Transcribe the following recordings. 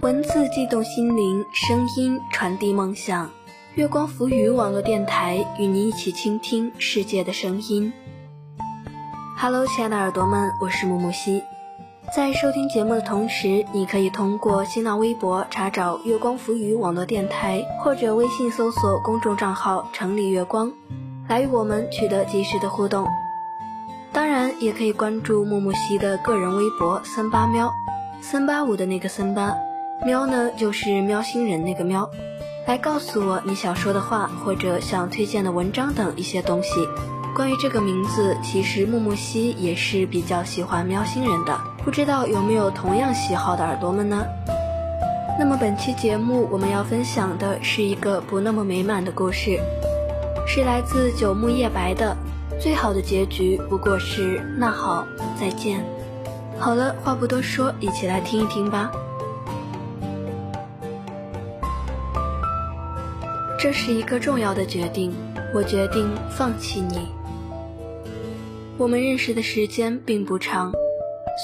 文字悸动心灵，声音传递梦想。月光浮语网络电台与你一起倾听世界的声音。Hello，亲爱的耳朵们，我是木木西。在收听节目的同时，你可以通过新浪微博查找“月光浮语网络电台”，或者微信搜索公众账号“城里月光”，来与我们取得及时的互动。当然，也可以关注木木西的个人微博“三八喵”，三八五的那个三八，喵呢就是喵星人那个喵。来告诉我你想说的话，或者想推荐的文章等一些东西。关于这个名字，其实木木西也是比较喜欢喵星人的，不知道有没有同样喜好的耳朵们呢？那么本期节目我们要分享的是一个不那么美满的故事，是来自九木叶白的。最好的结局不过是那好，再见。好了，话不多说，一起来听一听吧。这是一个重要的决定，我决定放弃你。我们认识的时间并不长，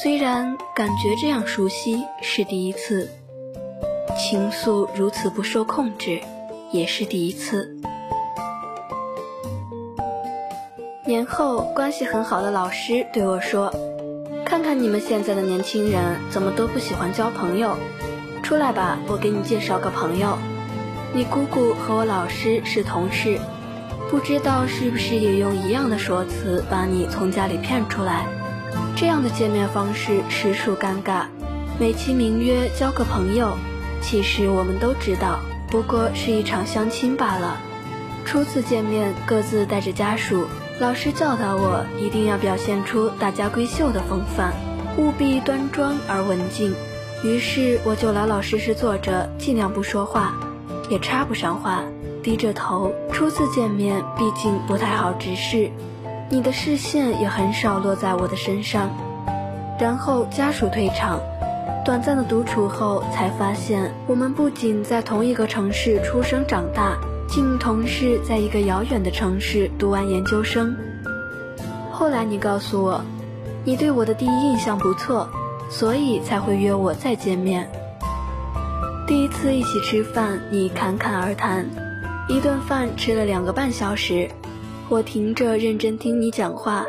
虽然感觉这样熟悉是第一次，情愫如此不受控制也是第一次。年后，关系很好的老师对我说：“看看你们现在的年轻人怎么都不喜欢交朋友，出来吧，我给你介绍个朋友。”你姑姑和我老师是同事，不知道是不是也用一样的说辞把你从家里骗出来？这样的见面方式实属尴尬，美其名曰交个朋友，其实我们都知道，不过是一场相亲罢了。初次见面，各自带着家属，老师教导我一定要表现出大家闺秀的风范，务必端庄而文静。于是我就老老实实坐着，尽量不说话。也插不上话，低着头。初次见面，毕竟不太好直视，你的视线也很少落在我的身上。然后家属退场，短暂的独处后，才发现我们不仅在同一个城市出生长大，竟同是在一个遥远的城市读完研究生。后来你告诉我，你对我的第一印象不错，所以才会约我再见面。第一次一起吃饭，你侃侃而谈，一顿饭吃了两个半小时，我停着认真听你讲话。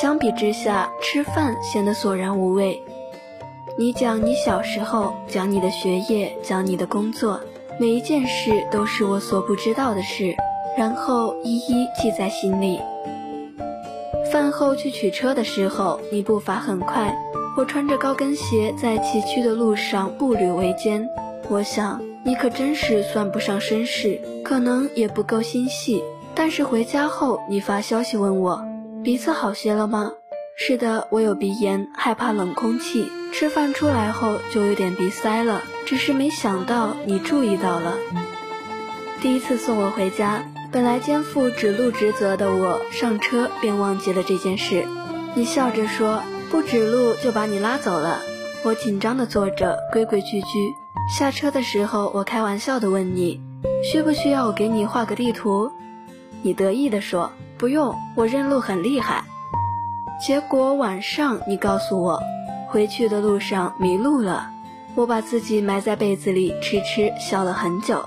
相比之下，吃饭显得索然无味。你讲你小时候，讲你的学业，讲你的工作，每一件事都是我所不知道的事，然后一一记在心里。饭后去取车的时候，你步伐很快，我穿着高跟鞋在崎岖的路上步履维艰。我想你可真是算不上绅士，可能也不够心细。但是回家后，你发消息问我鼻子好些了吗？是的，我有鼻炎，害怕冷空气。吃饭出来后就有点鼻塞了，只是没想到你注意到了。第一次送我回家，本来肩负指路职责的我，上车便忘记了这件事。你笑着说不指路就把你拉走了。我紧张地坐着，规规矩矩。下车的时候，我开玩笑的问你，需不需要我给你画个地图？你得意的说不用，我认路很厉害。结果晚上你告诉我，回去的路上迷路了，我把自己埋在被子里，痴痴笑了很久。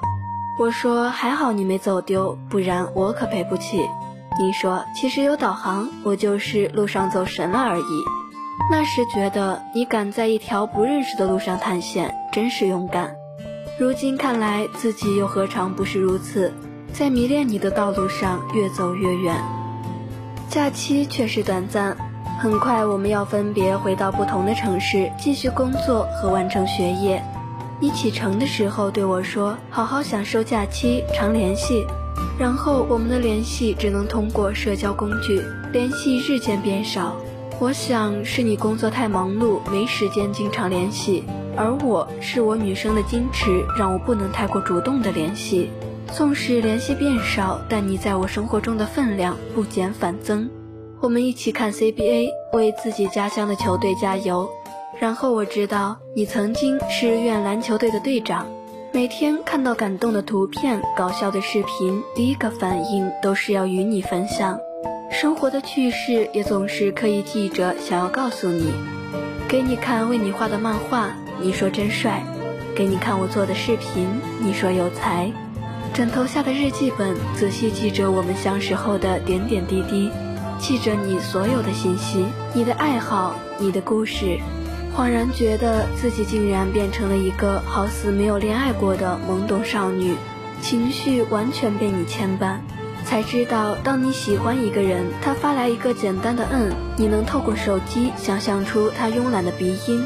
我说还好你没走丢，不然我可赔不起。你说其实有导航，我就是路上走神了而已。那时觉得你敢在一条不认识的路上探险，真是勇敢。如今看来，自己又何尝不是如此，在迷恋你的道路上越走越远。假期却是短暂，很快我们要分别回到不同的城市，继续工作和完成学业。你启程的时候对我说：“好好享受假期，常联系。”然后我们的联系只能通过社交工具，联系日渐变少。我想是你工作太忙碌，没时间经常联系，而我是我女生的矜持，让我不能太过主动的联系。纵使联系变少，但你在我生活中的分量不减反增。我们一起看 CBA，为自己家乡的球队加油。然后我知道你曾经是院篮球队的队长，每天看到感动的图片、搞笑的视频，第一个反应都是要与你分享。生活的趣事也总是刻意记着，想要告诉你。给你看为你画的漫画，你说真帅；给你看我做的视频，你说有才。枕头下的日记本，仔细记着我们相识后的点点滴滴，记着你所有的信息，你的爱好，你的故事。恍然觉得自己竟然变成了一个好似没有恋爱过的懵懂少女，情绪完全被你牵绊。才知道，当你喜欢一个人，他发来一个简单的“嗯”，你能透过手机想象出他慵懒的鼻音；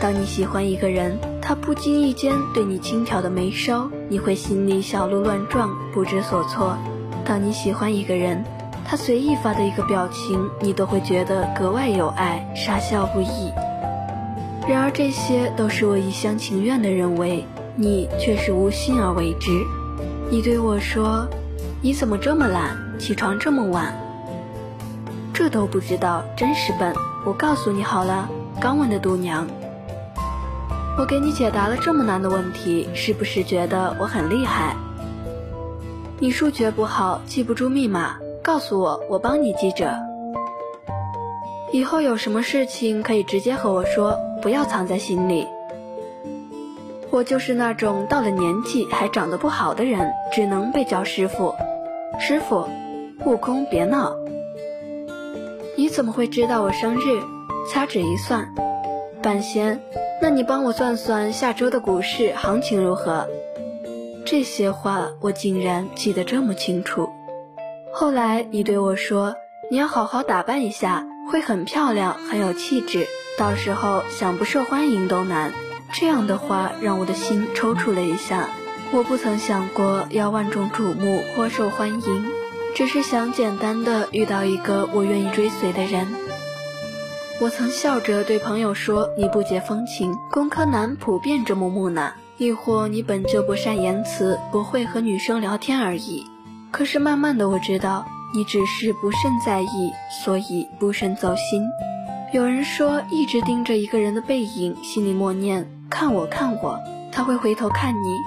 当你喜欢一个人，他不经意间对你轻挑的眉梢，你会心里小鹿乱撞，不知所措。当你喜欢一个人，他随意发的一个表情，你都会觉得格外有爱，傻笑不已。然而这些都是我一厢情愿的认为，你却是无心而为之。你对我说：“你怎么这么懒，起床这么晚？”这都不知道，真是笨。我告诉你好了，刚问的度娘。我给你解答了这么难的问题，是不是觉得我很厉害？你数学不好，记不住密码，告诉我，我帮你记着。以后有什么事情可以直接和我说，不要藏在心里。我就是那种到了年纪还长得不好的人，只能被叫师傅。师傅，悟空别闹。你怎么会知道我生日？掐指一算，半仙。那你帮我算算下周的股市行情如何？这些话我竟然记得这么清楚。后来你对我说，你要好好打扮一下，会很漂亮，很有气质，到时候想不受欢迎都难。这样的话让我的心抽搐了一下。我不曾想过要万众瞩目或受欢迎，只是想简单的遇到一个我愿意追随的人。我曾笑着对朋友说：“你不解风情，工科男普遍这么木讷，亦或你本就不善言辞，不会和女生聊天而已。”可是慢慢的我知道，你只是不甚在意，所以不甚走心。有人说，一直盯着一个人的背影，心里默念“看我，看我”，他会回头看你。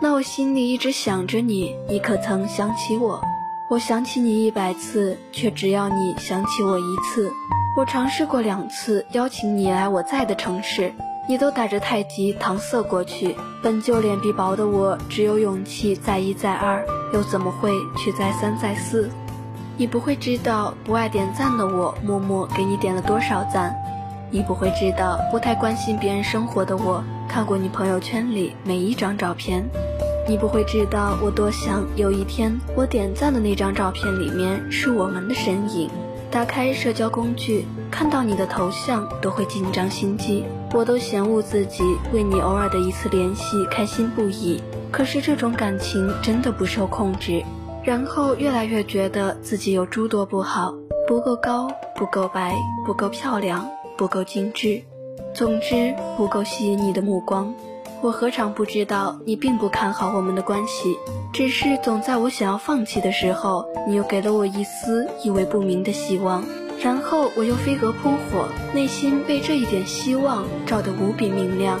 那我心里一直想着你，你可曾想起我？我想起你一百次，却只要你想起我一次。我尝试过两次邀请你来我在的城市，你都打着太极搪塞过去。本就脸皮薄的我，只有勇气再一再二，又怎么会去再三再四？你不会知道不爱点赞的我，默默给你点了多少赞。你不会知道不太关心别人生活的我，看过你朋友圈里每一张照片。你不会知道我多想有一天，我点赞的那张照片里面是我们的身影。打开社交工具，看到你的头像都会紧张心悸，我都嫌恶自己为你偶尔的一次联系开心不已。可是这种感情真的不受控制，然后越来越觉得自己有诸多不好，不够高，不够白，不够漂亮，不够精致，总之不够吸引你的目光。我何尝不知道你并不看好我们的关系，只是总在我想要放弃的时候，你又给了我一丝意味不明的希望，然后我又飞蛾扑火，内心被这一点希望照得无比明亮。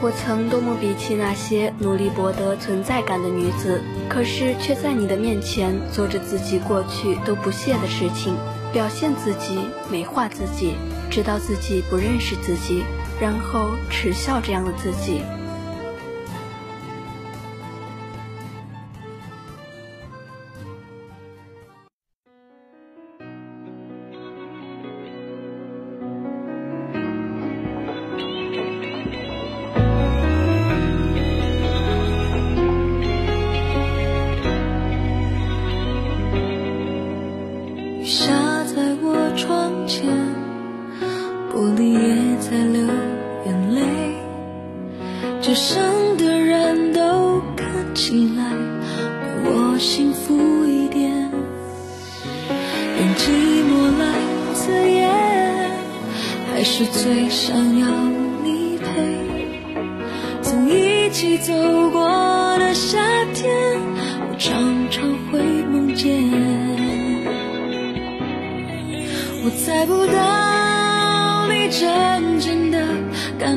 我曾多么鄙弃那些努力博得存在感的女子，可是却在你的面前做着自己过去都不屑的事情，表现自己，美化自己，直到自己不认识自己。然后耻笑这样的自己。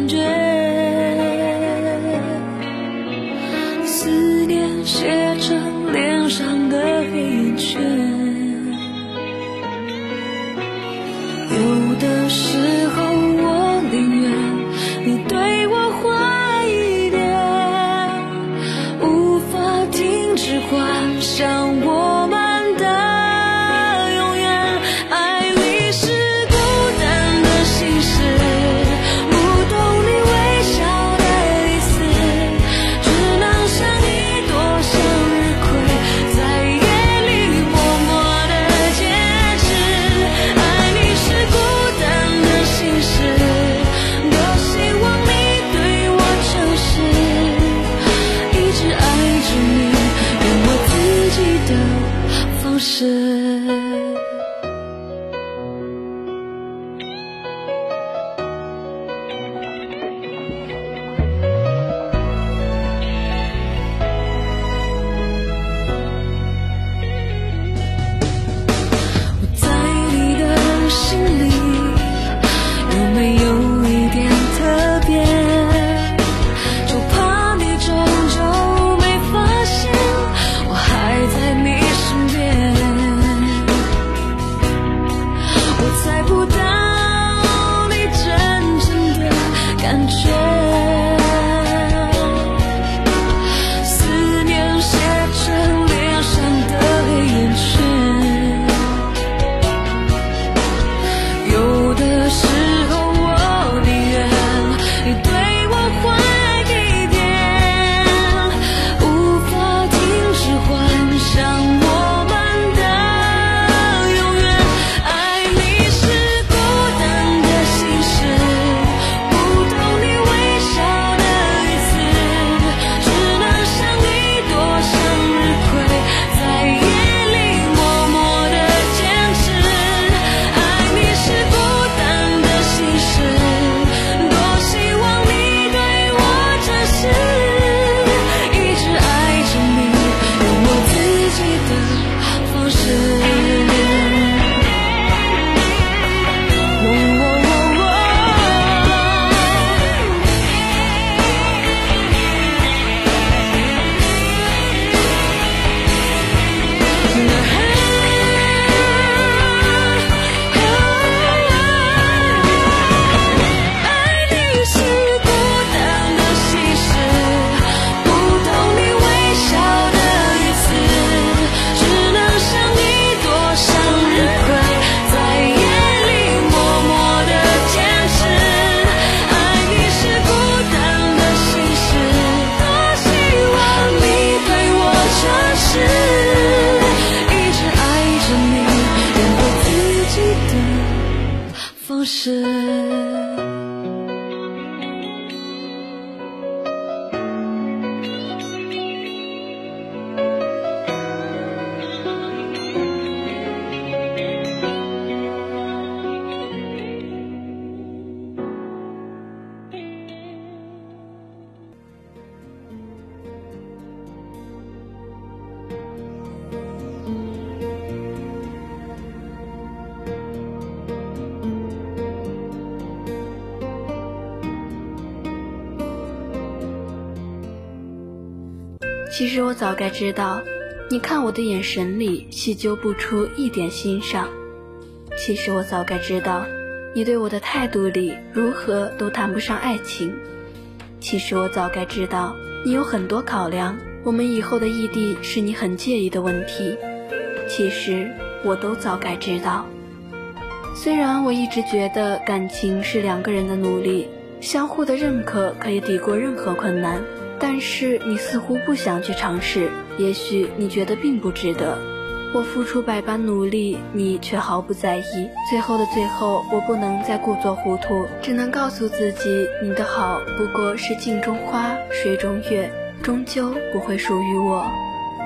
觉，我早该知道，你看我的眼神里细究不出一点欣赏。其实我早该知道，你对我的态度里如何都谈不上爱情。其实我早该知道，你有很多考量，我们以后的异地是你很介意的问题。其实我都早该知道。虽然我一直觉得感情是两个人的努力，相互的认可可以抵过任何困难。但是你似乎不想去尝试，也许你觉得并不值得。我付出百般努力，你却毫不在意。最后的最后，我不能再故作糊涂，只能告诉自己，你的好不过是镜中花，水中月，终究不会属于我。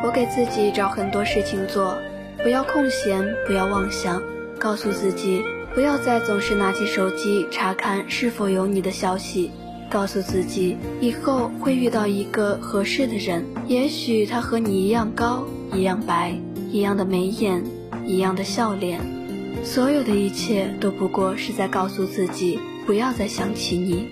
我给自己找很多事情做，不要空闲，不要妄想，告诉自己，不要再总是拿起手机查看是否有你的消息。告诉自己，以后会遇到一个合适的人，也许他和你一样高，一样白，一样的眉眼，一样的笑脸。所有的一切都不过是在告诉自己，不要再想起你。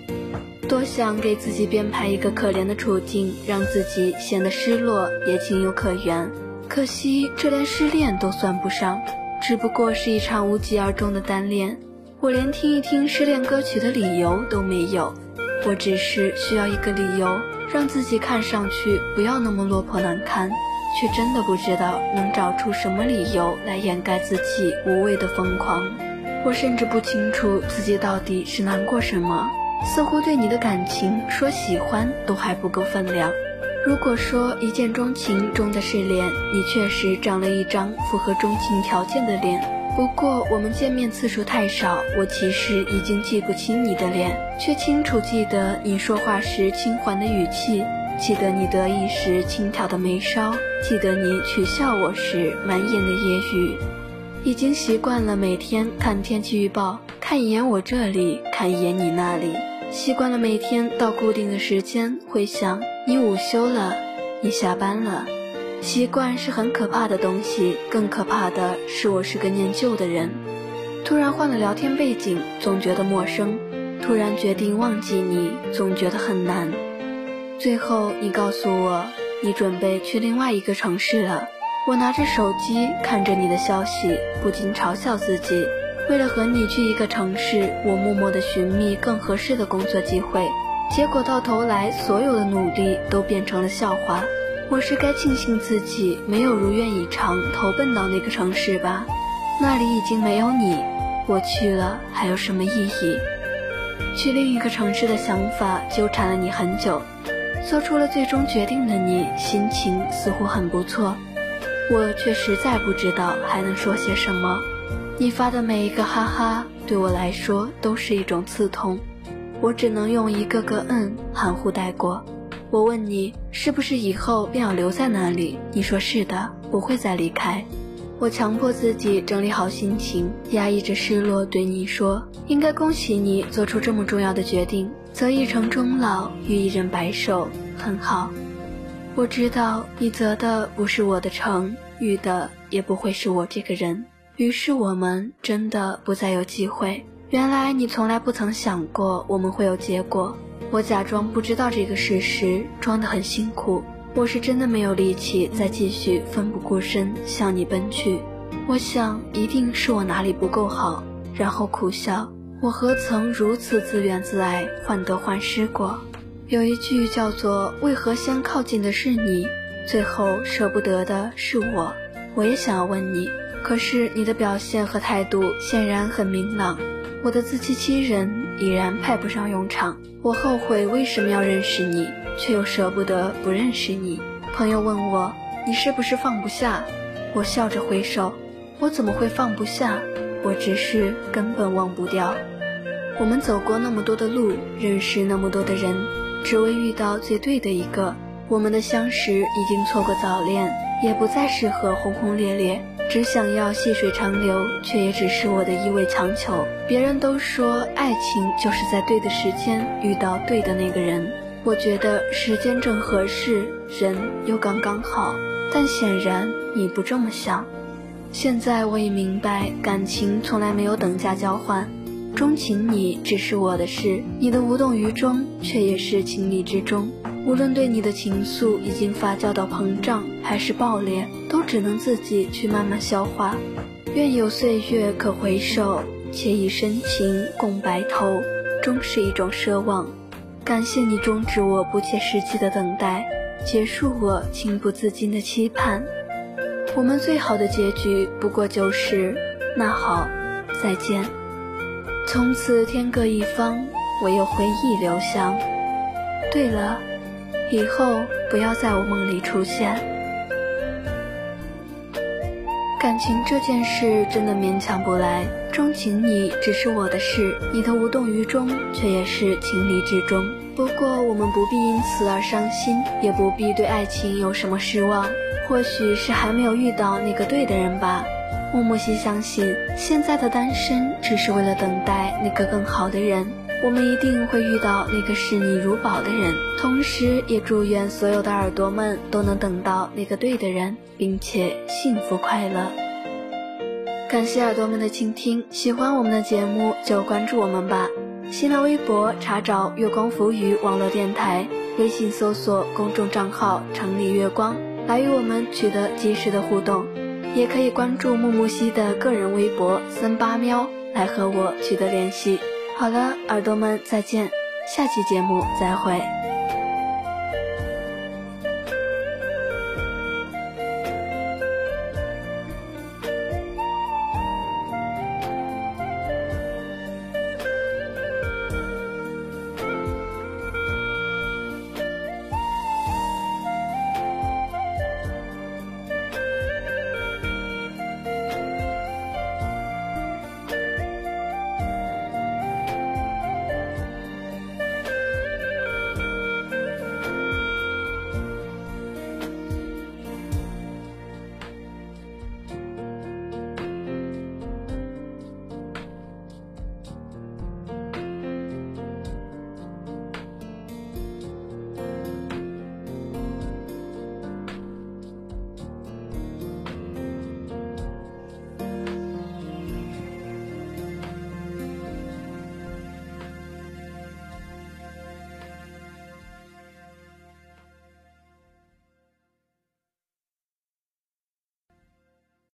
多想给自己编排一个可怜的处境，让自己显得失落也情有可原。可惜这连失恋都算不上，只不过是一场无疾而终的单恋。我连听一听失恋歌曲的理由都没有。我只是需要一个理由，让自己看上去不要那么落魄难堪，却真的不知道能找出什么理由来掩盖自己无谓的疯狂。我甚至不清楚自己到底是难过什么，似乎对你的感情说喜欢都还不够分量。如果说一见钟情中的是脸，你确实长了一张符合钟情条件的脸。不过我们见面次数太少，我其实已经记不清你的脸，却清楚记得你说话时轻缓的语气，记得你得意时轻挑的眉梢，记得你取笑我时满眼的揶揄。已经习惯了每天看天气预报，看一眼我这里，看一眼你那里，习惯了每天到固定的时间会想你午休了，你下班了。习惯是很可怕的东西，更可怕的是我是个念旧的人。突然换了聊天背景，总觉得陌生；突然决定忘记你，总觉得很难。最后你告诉我，你准备去另外一个城市了。我拿着手机看着你的消息，不禁嘲笑自己：为了和你去一个城市，我默默地寻觅更合适的工作机会，结果到头来，所有的努力都变成了笑话。我是该庆幸自己没有如愿以偿投奔到那个城市吧，那里已经没有你，我去了还有什么意义？去另一个城市的想法纠缠了你很久，做出了最终决定的你心情似乎很不错，我却实在不知道还能说些什么。你发的每一个哈哈对我来说都是一种刺痛，我只能用一个个嗯含糊带过。我问你是不是以后便要留在那里？你说是的，不会再离开。我强迫自己整理好心情，压抑着失落，对你说：“应该恭喜你做出这么重要的决定，择一城终老，与一人白首，很好。”我知道你择的不是我的城，遇的也不会是我这个人，于是我们真的不再有机会。原来你从来不曾想过我们会有结果。我假装不知道这个事实，装得很辛苦。我是真的没有力气再继续奋不顾身向你奔去。我想一定是我哪里不够好，然后苦笑。我何曾如此自怨自艾、患得患失过？有一句叫做“为何先靠近的是你，最后舍不得的是我”。我也想要问你，可是你的表现和态度显然很明朗。我的自欺欺人已然派不上用场。我后悔为什么要认识你，却又舍不得不认识你。朋友问我，你是不是放不下？我笑着挥手，我怎么会放不下？我只是根本忘不掉。我们走过那么多的路，认识那么多的人，只为遇到最对的一个。我们的相识已经错过早恋，也不再适合轰轰烈烈，只想要细水长流，却也只是我的一味强求。别人都说爱情就是在对的时间遇到对的那个人，我觉得时间正合适，人又刚刚好。但显然你不这么想。现在我已明白，感情从来没有等价交换，钟情你只是我的事，你的无动于衷却也是情理之中。无论对你的情愫已经发酵到膨胀，还是爆裂，都只能自己去慢慢消化。愿有岁月可回首，且以深情共白头，终是一种奢望。感谢你终止我不切实际的等待，结束我情不自禁的期盼。我们最好的结局不过就是，那好，再见。从此天各一方，唯有回忆留香。对了，以后不要在我梦里出现。感情这件事真的勉强不来，钟情你只是我的事，你的无动于衷却也是情理之中。不过我们不必因此而伤心，也不必对爱情有什么失望。或许是还没有遇到那个对的人吧。木木西相信，现在的单身只是为了等待那个更好的人。我们一定会遇到那个视你如宝的人。同时，也祝愿所有的耳朵们都能等到那个对的人，并且幸福快乐。感谢耳朵们的倾听，喜欢我们的节目就关注我们吧。新浪微博查找“月光浮语网络电台”，微信搜索公众账号“城里月光”。来与我们取得及时的互动，也可以关注木木西的个人微博森巴喵来和我取得联系。好了，耳朵们再见，下期节目再会。